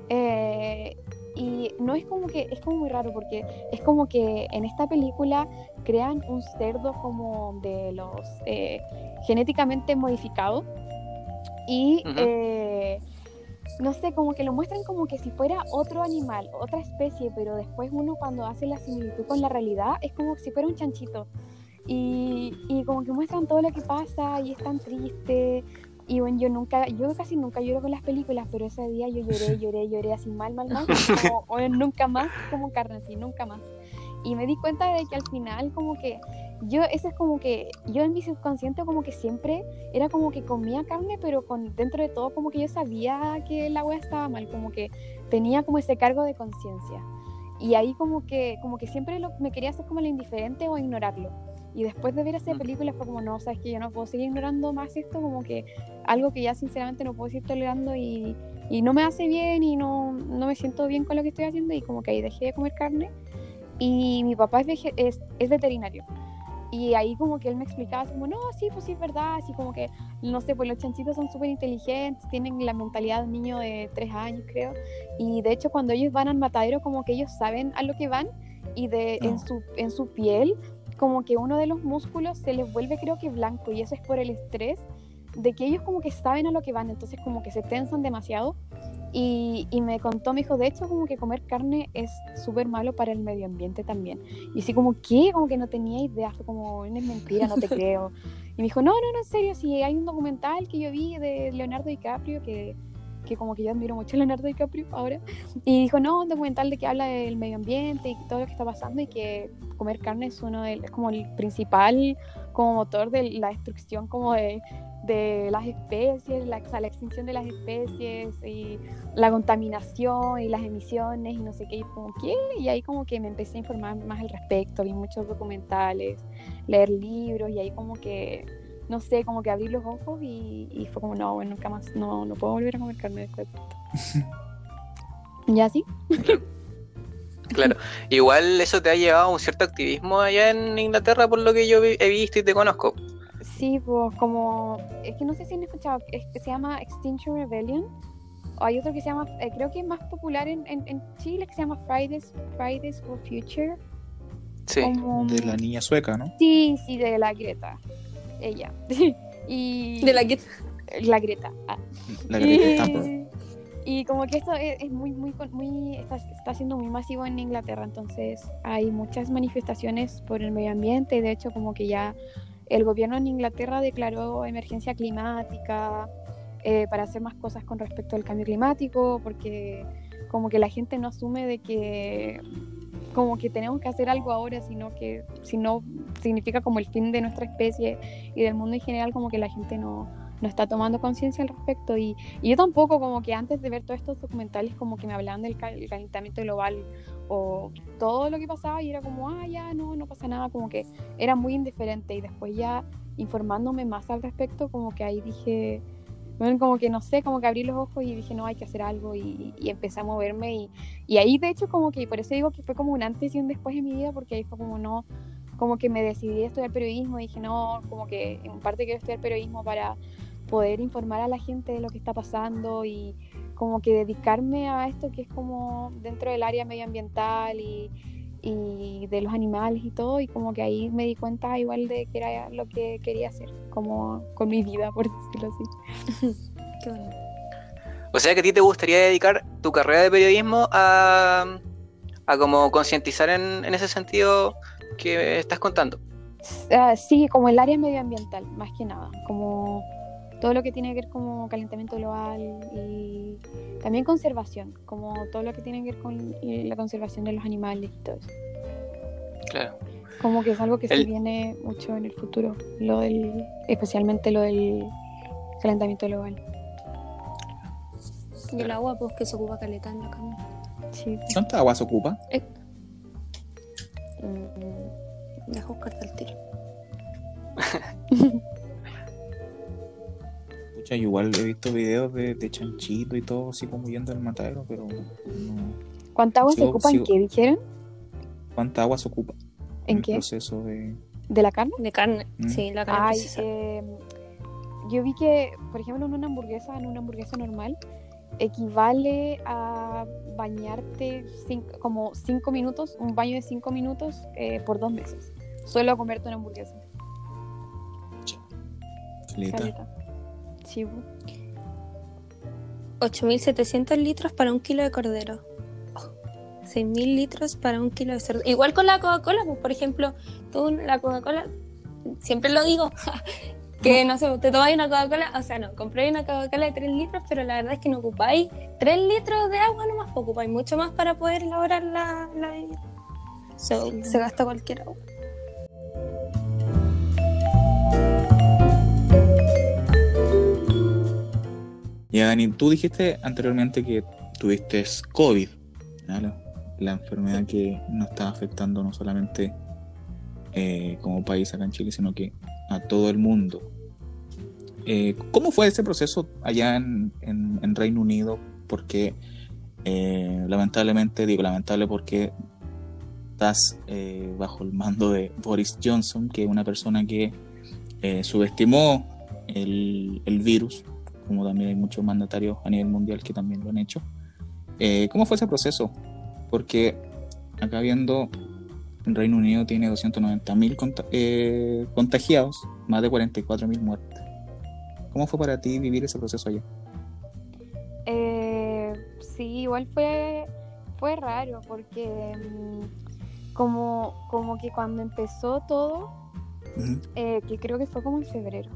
Eh, y no es como que, es como muy raro porque es como que en esta película crean un cerdo como de los eh, genéticamente modificados y Ujú. eh, no sé, como que lo muestran como que si fuera otro animal, otra especie, pero después uno cuando hace la similitud con la realidad es como si fuera un chanchito. Y, y como que muestran todo lo que pasa y es tan triste. Y bueno, yo nunca, yo casi nunca lloro con las películas, pero ese día yo lloré, lloré, lloré así mal, mal, mal. Como, nunca más como carne así, nunca más. Y me di cuenta de que al final como que yo, eso es como que yo en mi subconsciente como que siempre era como que comía carne, pero con dentro de todo como que yo sabía que la wea estaba mal, como que tenía como ese cargo de conciencia. Y ahí como que, como que siempre lo- me quería hacer como el indiferente o ignorarlo. Y después de ver esa Mm. película fue como, no, sabes que yo no puedo seguir ignorando más esto, como que algo que ya sinceramente no puedo seguir tolerando y, y no me hace bien y no, no me siento bien con lo que estoy haciendo y como que ahí dejé de comer carne. Y mi papá es, es veterinario. Y ahí como que él me explicaba así como, no, sí, pues sí es verdad, así como que, no sé, pues los chanchitos son súper inteligentes, tienen la mentalidad de un niño de tres años, creo. Y de hecho cuando ellos van al matadero como que ellos saben a lo que van y de, en, No. su, en su piel como que uno de los músculos se les vuelve creo que blanco y eso es por el estrés de que ellos como que saben a lo que van, entonces como que se tensan demasiado. Y, y me contó, me dijo, de hecho como que comer carne es súper malo para el medio ambiente también. Y así como, ¿qué? Como que no tenía idea, fue como, es mentira, no te creo. Y me dijo, no, no, no, en serio, si hay un documental que yo vi de Leonardo DiCaprio, que, que como que yo admiro mucho a Leonardo DiCaprio ahora, y dijo, no, un documental de que habla del medio ambiente y todo lo que está pasando y que comer carne es uno del, es como el principal como motor de la destrucción como de, de las especies, la, o sea, la extinción de las especies y la contaminación y las emisiones y no sé qué, y como, ¿qué? Y ahí como que me empecé a informar más al respecto, vi muchos documentales, leer libros y ahí como que, no sé, como que abrí los ojos y, y fue como, no, bueno, nunca más, no, no puedo volver a comer carne después de. ¿Y así? Claro. Igual eso te ha llevado a un cierto activismo allá en Inglaterra, por lo que yo he visto y te conozco. Sí, pues como, es que no sé si han escuchado, es se llama Extinction Rebellion. O hay otro que se llama, eh, creo que es más popular en, en, en Chile, que se llama Fridays, Fridays for Future. Sí. Como- De la niña sueca, ¿no? Sí, sí, de la Greta. Ella. y De la que la Greta. ah. La y, Greta Thunberg. y como que esto es, es muy, muy, con- muy está, está siendo muy masivo en Inglaterra, entonces hay muchas manifestaciones por el medio ambiente y de hecho como que ya el gobierno en Inglaterra declaró emergencia climática eh, para hacer más cosas con respecto al cambio climático, porque como que la gente no asume de que como que tenemos que hacer algo ahora, sino que si no significa como el fin de nuestra especie y del mundo en general, como que la gente no, no está tomando conciencia al respecto. Y, y, yo tampoco, como que antes de ver todos estos documentales, como que me hablaban del calentamiento global o todo lo que pasaba y era como, ah, ya, no, no pasa nada, como que era muy indiferente. Y después ya informándome más al respecto, como que ahí dije, bueno, como que no sé, como que abrí los ojos y dije, no, hay que hacer algo y, y empecé a moverme y, y, ahí de hecho como que, por eso digo que fue como un antes y un después en mi vida, porque ahí fue como no, como que me decidí a estudiar periodismo y dije, no, como que en parte quiero estudiar periodismo para poder informar a la gente de lo que está pasando y como que dedicarme a esto que es como dentro del área medioambiental y, y de los animales y todo, y como que ahí me di cuenta igual de que era lo que quería hacer, como con mi vida, por decirlo así. Qué bueno. O sea que a ti te gustaría dedicar tu carrera de periodismo a, a como concientizar en, en, ese sentido que estás contando. Uh, sí, como el área medioambiental, más que nada, como todo lo que tiene que ver como calentamiento global y también conservación, como todo lo que tiene que ver con la conservación de los animales y todo eso. Claro. Como que es algo que el... se viene mucho en el futuro, lo del, especialmente lo del calentamiento global. Y el agua, pues que se ocupa caleta en la cama. Sí. ¿Cuánta agua se ocupa? Eh. Mm, deja buscarte el tiro. Pucha, igual he visto videos de, de, chanchito y todo, así como yendo al matadero, pero no. ¿Cuánta agua Sigo- se ocupa sigo- en qué dijeron? ¿Cuánta agua se ocupa? ¿En el qué? proceso de. ¿De la carne? De carne, Mm. sí, la carne Ay, eh, yo vi que, por ejemplo, en una hamburguesa, en una hamburguesa normal, equivale a bañarte cin- como cinco minutos, un baño de cinco minutos eh, por dos meses. Solo comerte una hamburguesa. Caleta. Bu. 8.700 litros para un kilo de cordero. Oh, 6.000 litros para un kilo de cerdo. Igual con la Coca-Cola, pues, por ejemplo, tú la Coca-Cola, siempre lo digo, que no sé, te tomáis una Coca-Cola, o sea, no, compráis una Coca-Cola de 3 litros, pero la verdad es que no ocupáis 3 litros de agua nomás, pues, ocupáis mucho más para poder elaborar la, la bebida. So, Sí. Se gasta cualquier agua. Ya, Dani, tú dijiste anteriormente que tuviste COVID, la enfermedad que nos está afectando no solamente eh, como país acá en Chile, sino que a todo el mundo. Eh, ¿Cómo fue ese proceso allá en, en- en Reino Unido? Porque eh, lamentablemente, digo lamentable porque estás eh, bajo el mando de Boris Johnson, que es una persona que eh, subestimó el, el virus, como también hay muchos mandatarios a nivel mundial que también lo han hecho. Eh, ¿Cómo fue ese proceso? Porque acá viendo, el Reino Unido tiene 290.000 conta- eh, contagiados, más de 44.000 muertes. ¿Cómo fue para ti vivir ese proceso allá? Eh, sí, igual fue, fue raro porque mm, como, como que cuando empezó todo, eh, que creo que fue como en febrero.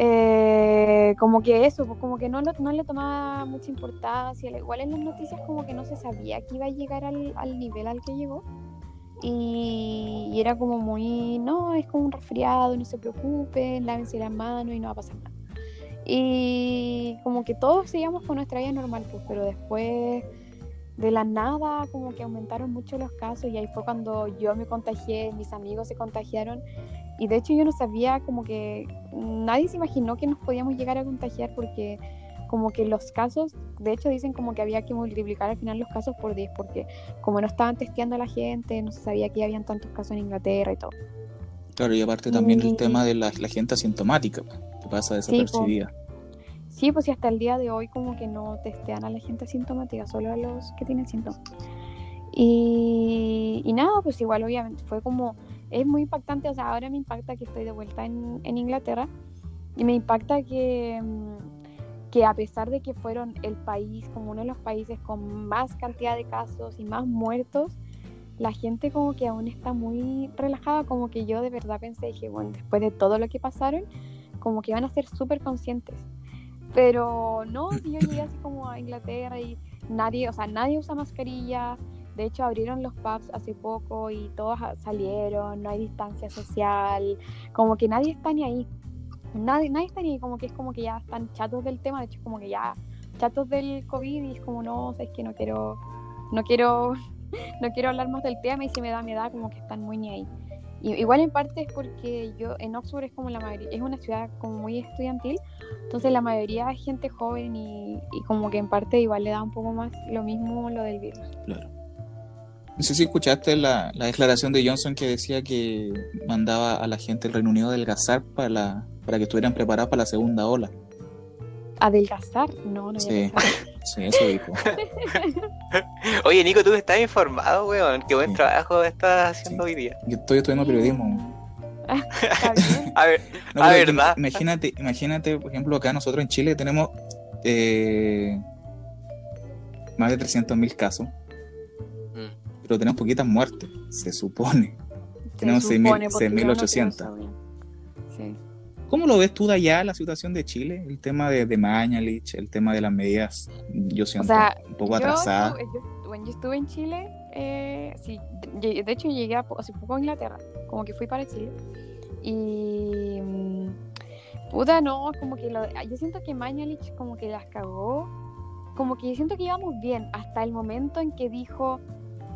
Eh, como que eso, pues como que no, lo- no le tomaba mucha importancia. Igual en las noticias como que no se sabía que iba a llegar al, al nivel al que llegó. Y, y era como muy, no, es como un resfriado, no se preocupen, lávense las manos y no va a pasar nada. Y como que todos seguíamos con nuestra vida normal, pues, pero después de la nada como que aumentaron mucho los casos y ahí fue cuando yo me contagié, mis amigos se contagiaron y de hecho yo no sabía como que nadie se imaginó que nos podíamos llegar a contagiar porque como que los casos, de hecho dicen como que había que multiplicar al final los casos por 10 porque como no estaban testeando a la gente, no se sabía que habían tantos casos en Inglaterra y todo. Claro, y aparte también el Mm. tema de la, la gente asintomática, pues, que pasa desapercibida. Sí, pues y hasta el día de hoy como que no testean a la gente asintomática, solo a los que tienen síntomas. Y, y nada, pues igual obviamente fue como, es muy impactante, o sea, ahora me impacta que estoy de vuelta en, en Inglaterra y me impacta que, mm, que a pesar de que fueron el país, como uno de los países con más cantidad de casos y más muertos, la gente como que aún está muy relajada, como que yo de verdad pensé, dije, bueno, después de todo lo que pasaron, como que van a ser súper conscientes. Pero no, si yo llegué así como a Inglaterra y nadie, o sea, nadie usa mascarilla. De hecho, abrieron los pubs hace poco y todos salieron, no hay distancia social, como que nadie está ni ahí. Nadie, nadie está ni como que es como que ya están chatos del tema, de hecho, como que ya chatos del COVID y es como, no, o sea, es que no quiero, no quiero, no quiero hablar más del tema y si me da, me da, como que están muy ni ahí. Y, igual en parte es porque yo en Oxford es como la mayoría, es una ciudad como muy estudiantil, entonces la mayoría es gente joven y, y como que en parte igual le da un poco más lo mismo lo del virus. Claro. No sé si escuchaste la, la declaración de Johnson que decía que mandaba a la gente del Reino Unido a adelgazar para, la- para que estuvieran preparados para la segunda ola. Adelgazar, no, no Sí. Sí, eso dijo. Oye, Nico, tú estás informado, weón. Qué buen Sí. trabajo estás haciendo hoy día. Yo estoy estudiando periodismo. Está bien. A ver, No, Ah, pero ¿verdad? Imagínate, imagínate, por ejemplo, acá nosotros en Chile tenemos eh, más de 300.000 casos. Pero tenemos poquitas muertes, se supone. Se Tenemos supone, 6.000, porque yo no 6.800. pienso bien. Sí. ¿Cómo lo ves tú de allá, la situación de Chile? El tema de, de Mañalich, el tema de las medidas, yo siento sea, un poco Yo estuve- yo- bueno, yo estuve en Chile, eh, sí, de, hecho llegué hace poco a Inglaterra, como que fui para Chile. Y. mm, Puta, no, como que lo, yo siento que Mañalich como que las cagó. Como que siento que íbamos bien hasta el momento en que dijo.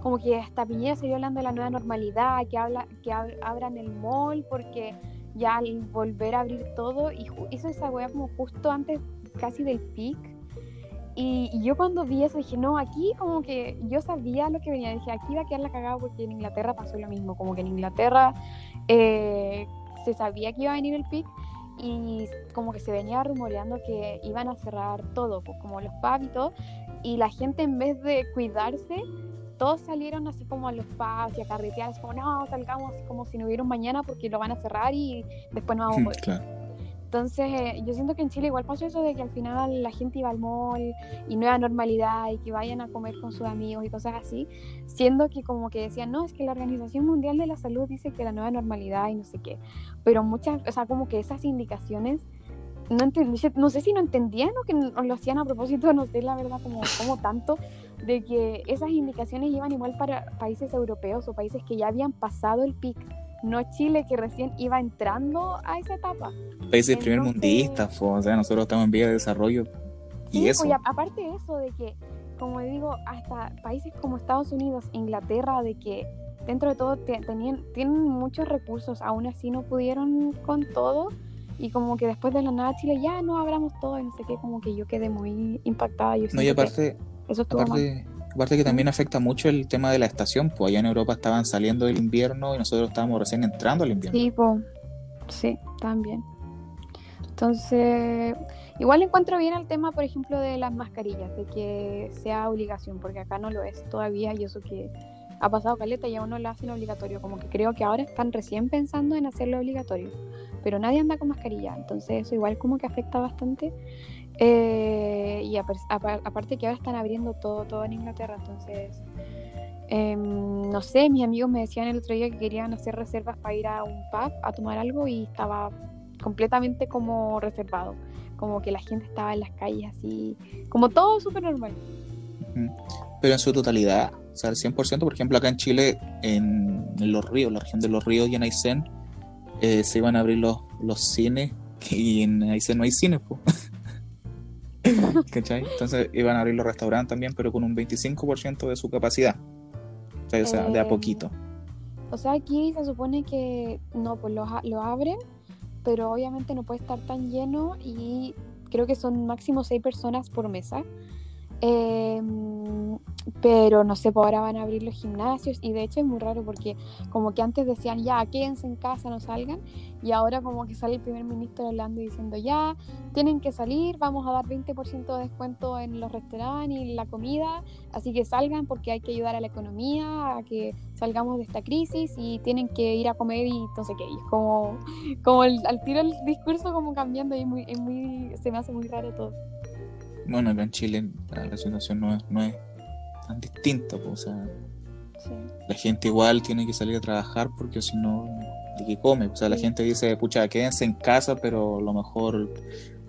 Como que hasta Piñera salió hablando de la nueva normalidad, que habla, que ab- abran el mall, porque ya al volver a abrir todo, y hizo esa wea como justo antes casi del pic. Y, y yo cuando vi eso dije, no, aquí como que yo sabía lo que venía, dije, aquí va a quedar la cagada porque en Inglaterra pasó lo mismo, como que en Inglaterra eh, se sabía que iba a venir el pic y como que se venía rumoreando que iban a cerrar todo, pues, como los pubs y todo, y la gente en vez de cuidarse, todos salieron así como a los pubs y a carretear, así como, no, salgamos así como si no hubiera un mañana porque lo van a cerrar y después no vamos a poder. Claro. Entonces, eh, yo siento que en Chile igual pasó eso de que al final la gente iba al mall y nueva normalidad y que vayan a comer con sus amigos y cosas así, siendo que como que decían, no, es que la Organización Mundial de la Salud dice que la nueva normalidad y no sé qué, pero muchas, o sea, como que esas indicaciones, no, enten- no sé si no entendían o que no lo hacían a propósito, no sé la verdad como, como tanto, de que esas indicaciones iban igual para países europeos o países que ya habían pasado el pic, no Chile que recién iba entrando a esa etapa. Países primer mundistas, po, o sea, nosotros estamos en vía de desarrollo. Y Sí, eso. pues, y a- aparte de eso, de que, como digo, hasta países como Estados Unidos, Inglaterra, de que dentro de todo te- tenían, tienen muchos recursos, aún así no pudieron con todo. Y como que después de la nada Chile ya no abramos todo y no sé qué, como que yo quedé muy impactada. Yo No, y siento que aparte, eso estuvo mal. aparte, aparte que también afecta mucho el tema de la estación, pues allá en Europa estaban saliendo del invierno y nosotros estábamos recién entrando al invierno. Sí, po. sí, también. Entonces, igual encuentro bien el tema, por ejemplo, de las mascarillas, de que sea obligación, porque acá no lo es todavía y eso que ha pasado caleta y aún no lo hacen obligatorio, como que creo que ahora están recién pensando en hacerlo obligatorio, pero nadie anda con mascarilla, entonces eso igual como que afecta bastante. Eh, y apar- apar- aparte que ahora están abriendo todo, todo en Inglaterra, entonces Em, no sé, mis amigos me decían el otro día que querían hacer reservas para ir a un pub a tomar algo y estaba completamente como reservado. Como que la gente estaba en las calles así, como todo súper normal. Pero en su totalidad, o sea, el 100%, por ejemplo, acá en Chile, en, Los Ríos, la región de Los Ríos y en Aysén, eh, se iban a abrir los, los cines y en Aysén no hay cines. ¿Cachai? Entonces iban a abrir los restaurantes también, pero con un 25% de su capacidad. ¿Cachai? O sea, de a Eh, poquito. O sea, aquí se supone que no, pues lo, lo abren, pero obviamente no puede estar tan lleno y creo que son máximo seis personas por mesa. Em, pero no sé, pues ahora van a abrir los gimnasios y de hecho es muy raro porque como que antes decían ya, quédense en casa, no salgan y ahora como que sale el primer ministro hablando y diciendo ya, tienen que salir, vamos a dar 20% de descuento en los restaurantes y la comida, así que salgan porque hay que ayudar a la economía, a que salgamos de esta crisis y tienen que ir a comer y no sé qué, es como, como el- al tiro el discurso como cambiando y muy, muy, se me hace muy raro todo. Bueno, acá en Chile la, situación no es, no es tan distinta, po, o sea, Sí. la gente igual tiene que salir a trabajar porque si no, ¿de qué come? O sea, la Sí. gente dice, pucha, quédense en casa, pero a lo mejor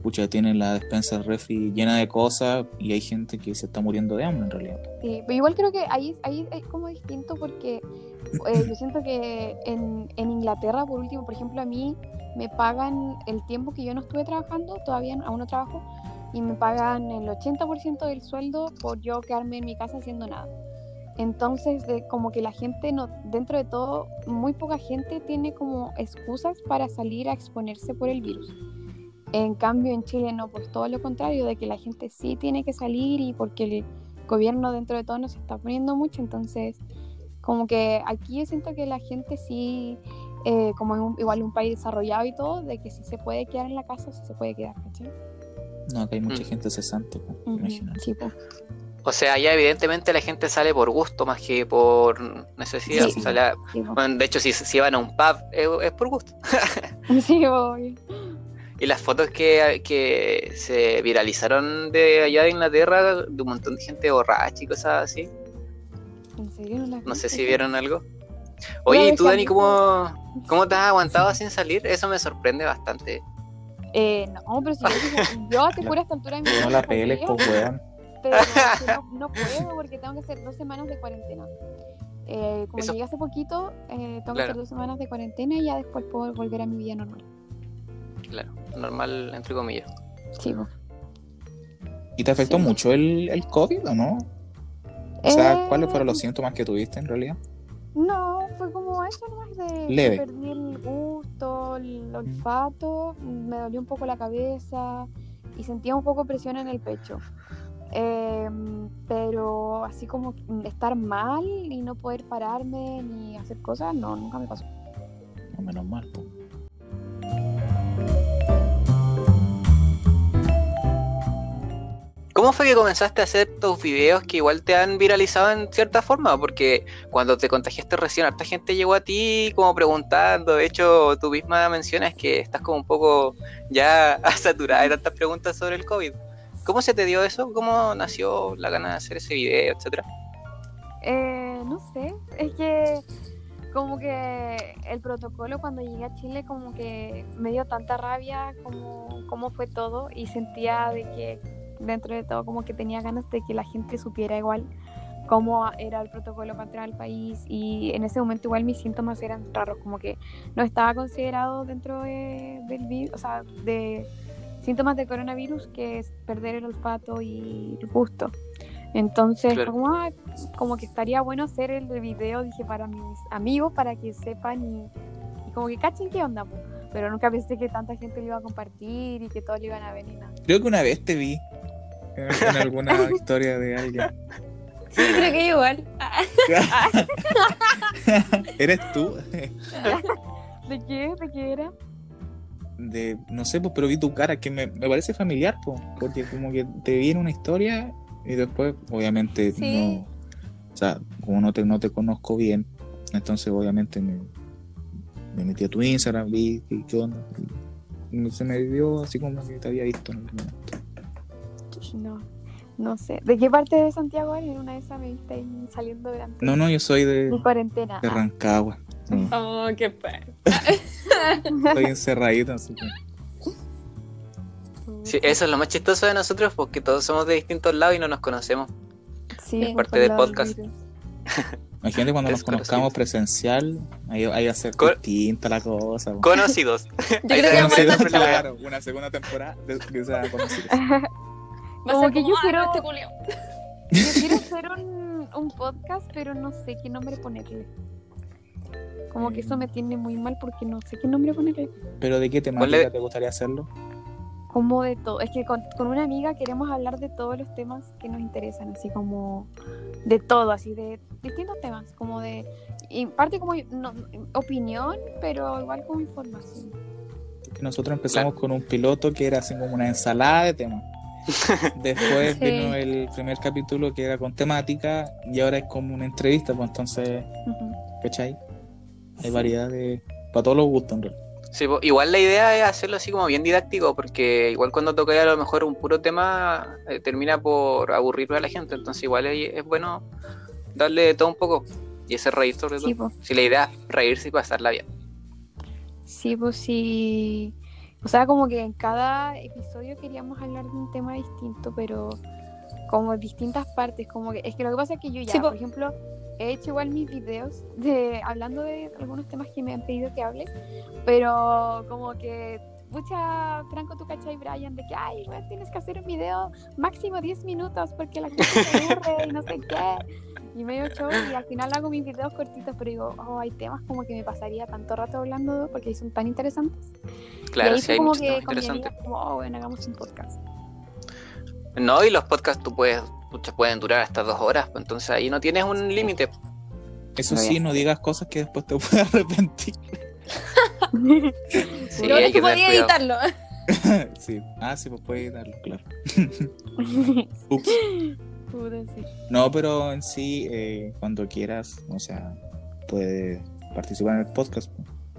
pucha, tienen la despensa refri llena de cosas y hay gente que se está muriendo de hambre en realidad. Sí, pero igual creo que ahí, ahí es como distinto porque eh, yo siento que en, en Inglaterra, por último, por ejemplo, a mí me pagan el tiempo que yo no estuve trabajando, todavía aún no trabajo, y me pagan el 80% del sueldo por yo quedarme en mi casa haciendo nada. Entonces, de, como que la gente, no, dentro de todo, muy poca gente tiene como excusas para salir a exponerse por el virus. En cambio, en Chile no, pues todo lo contrario, de que la gente sí tiene que salir y porque el gobierno dentro de todo nos está poniendo mucho, entonces, como que aquí yo siento que la gente sí, eh, como un- igual un país desarrollado y todo, de que si se puede quedar en la casa, sí se puede quedar, ¿cachai? No, acá hay mucha Mm. gente cesante, imagínate. sí, pues. O sea, ya evidentemente la gente sale por gusto más que por necesidad. Sí. O sea, la- Sí, po. bueno, de hecho, si, si van a un pub, es, es por gusto. Sí, obvio. Y las fotos que, que se viralizaron de allá de Inglaterra, de un montón de gente borracha y cosas así. ¿En serio? No, sé si vieron algo. Oye, ¿y tú, Dani, cómo, cómo te has aguantado sin salir? Eso me sorprende bastante. Eh, no, pero si yo, yo te juro a esta altura de mi vida No la peles, pues, weón. pero no, no puedo porque tengo que hacer dos semanas de cuarentena. Eh, como Eso- llegué hace poquito, eh, tengo que hacer dos semanas de cuarentena y ya después puedo volver a mi vida normal. Claro, normal, entre comillas. Sí. ¿Y te afectó Sí. mucho el, el COVID o no? O sea, Eh, ¿cuáles fueron los síntomas que tuviste en realidad? No, fue como eso nomás de que perdí el gusto, el olfato, me dolió un poco la cabeza y sentía un poco presión en el pecho. Em, pero así como estar mal y no poder pararme ni hacer cosas, no, nunca me pasó. No, menos mal, po. ¿Cómo fue que comenzaste a hacer tus videos que igual te han viralizado en cierta forma? Porque cuando te contagiaste recién, harta gente llegó a ti como preguntando. De hecho, tú misma mencionas que estás como un poco ya saturada de tantas preguntas sobre el COVID. ¿Cómo se te dio eso? ¿Cómo nació la gana de hacer ese video, etcétera? Eh, no sé, es que como que el protocolo cuando llegué a Chile como que me dio tanta rabia como, como fue todo y sentía de que dentro de todo como que tenía ganas de que la gente supiera igual cómo era el protocolo para entrar al país y en ese momento igual mis síntomas eran raros, como que no estaba considerado dentro de, del virus, o sea, de síntomas de coronavirus que es perder el olfato y el gusto. Entonces, Claro. como, ah, como que estaría bueno hacer el video, dije, para mis amigos, para que sepan y, y como que cachen qué onda, po. pero nunca pensé que tanta gente lo iba a compartir y que todos lo iban a ver ni nada. Creo que una vez te vi en, en alguna historia de alguien. Sí, creo que igual. ¿Eres tú? ¿De qué? ¿De qué era? De, no sé, pues, pero vi tu cara que me, me parece familiar, pues, porque como que te vi en una historia y después, obviamente, Sí. no. O sea, como no te, no te conozco bien, entonces, obviamente, me, me metí a tu Instagram, vi qué, qué onda. y se me dio así como que te había visto en algún momento. No, no sé. ¿De qué parte de Santiago eres? En una de esas me viste ahí saliendo durante No, no, yo soy de, mi cuarentena. de Rancagua. Sí, Oh, qué padre. estoy encerradito, así que. Sí, eso es lo más chistoso de nosotros, porque todos somos de distintos lados y no nos conocemos. Sí, es parte del podcast. Imagínate cuando nos conozcamos presencial, ahí, ahí va a ser distinta la cosa. Conocidos. Yo Ahí creo que tenemos vamos a el Una segunda, claro, una temporada de, de esa a Como ser que como, yo "Ah, quiero- no, este culio". Yo quiero hacer un, un podcast, pero no sé qué nombre ponerle. Como que eso me tiene muy mal porque no sé qué nombre ponerle. Pero ¿de qué temática te gustaría hacerlo? Como de todo. Es que con, con una amiga queremos hablar de todos los temas que nos interesan, así como de todo, así de distintos temas, como de. Y parte como no, opinión, pero igual como información. Que nosotros empezamos con un piloto que era así como una ensalada de temas. Después Sí. vino el primer capítulo que era con temática y ahora es como una entrevista, pues entonces. ¿cachai? Hay variedad de... Para todos los gustos, en realidad. Sí, po, igual la idea es hacerlo así como bien didáctico, porque igual cuando tocáis a lo mejor un puro tema, eh, termina por aburrir a la gente, entonces igual es, es bueno darle de todo un poco y ese reír sobre todo. Sí, pues. Si la idea es reírse y pasarla bien. Sí, pues sí. O sea, como que en cada episodio queríamos hablar de un tema distinto, pero como distintas partes, como que es que lo que pasa es que yo ya, Sí, por ejemplo, he hecho igual mis videos de hablando de algunos temas que me han pedido que hable, pero como que mucha Franco tú cachai Brian de que ay, weón, tienes que hacer un video máximo 10 minutos porque la gente se aburre y no sé qué. Y medio show y al final hago mis videos cortitos, pero digo, oh, hay temas como que me pasaría tanto rato hablando porque son tan interesantes. Claro, y ahí sí, fue hay como muchos que temas con mi interesantes. amiga, como, oh, bueno, hagamos un podcast. No, y los podcasts tú puedes, pucha, pueden durar hasta dos horas, pues, entonces ahí no tienes un límite. Eso sí, no digas cosas que después te puedas arrepentir. Sí, Lo bueno hay es que podía editarlo. sí. Ah, sí, pues puedes editarlo, claro. Ups. No, pero en sí, eh, cuando quieras, o sea, puedes participar en el podcast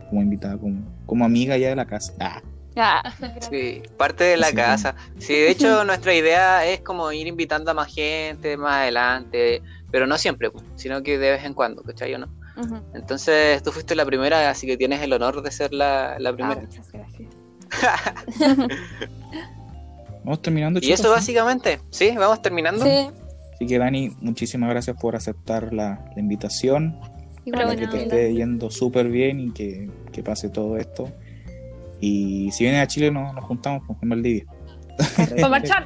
como invitada, como, como amiga ya de la casa. Ah, Ah. Sí, parte de la Sí, casa. Sí, de hecho nuestra idea es como ir invitando a más gente más adelante, pero no siempre, pues, sino que de vez en cuando, ¿cachai o no? Ujú. Entonces tú fuiste la primera, así que tienes el honor de ser la, la Ah, primera. muchas gracias. vamos terminando, y eso chicos, ¿sí? básicamente, sí, vamos terminando. Sí. Así que Dani, muchísimas gracias por aceptar la, la invitación. Para bueno, que te esté yendo súper bien y que, que pase todo esto. Y si vienes a Chile, nos, nos juntamos pues, en Valdivia. Para marchar.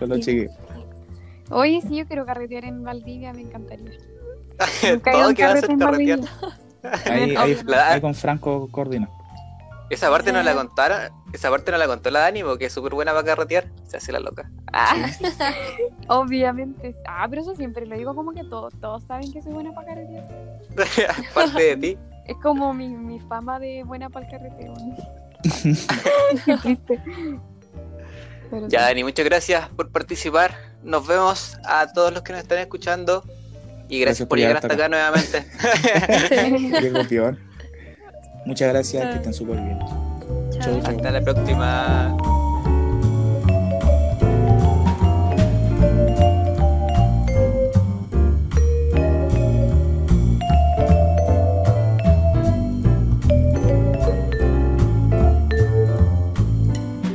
Oye, sí, yo quiero carretear en Valdivia, me encantaría. Nunca Todo que va a ser carretear. Valdivia. Ahí, ahí- ahí con Franco coordina. Esa parte no la contaron, esa parte no la contó la Dani porque es súper buena para carretear, se hace la loca. Ah, obviamente. Ah, pero eso siempre lo digo como que todos, todos saben que soy buena para carretear. parte de ti. Es como mi, mi fama de buena para el carreteo. ¿no? Qué triste. Pero Ya, sí. Dani, muchas gracias por participar. Nos vemos a todos los que nos están escuchando. Y gracias, por llegar hasta acá, nuevamente. Muchas gracias, que estén súper bien. Chau, chau. hasta la próxima.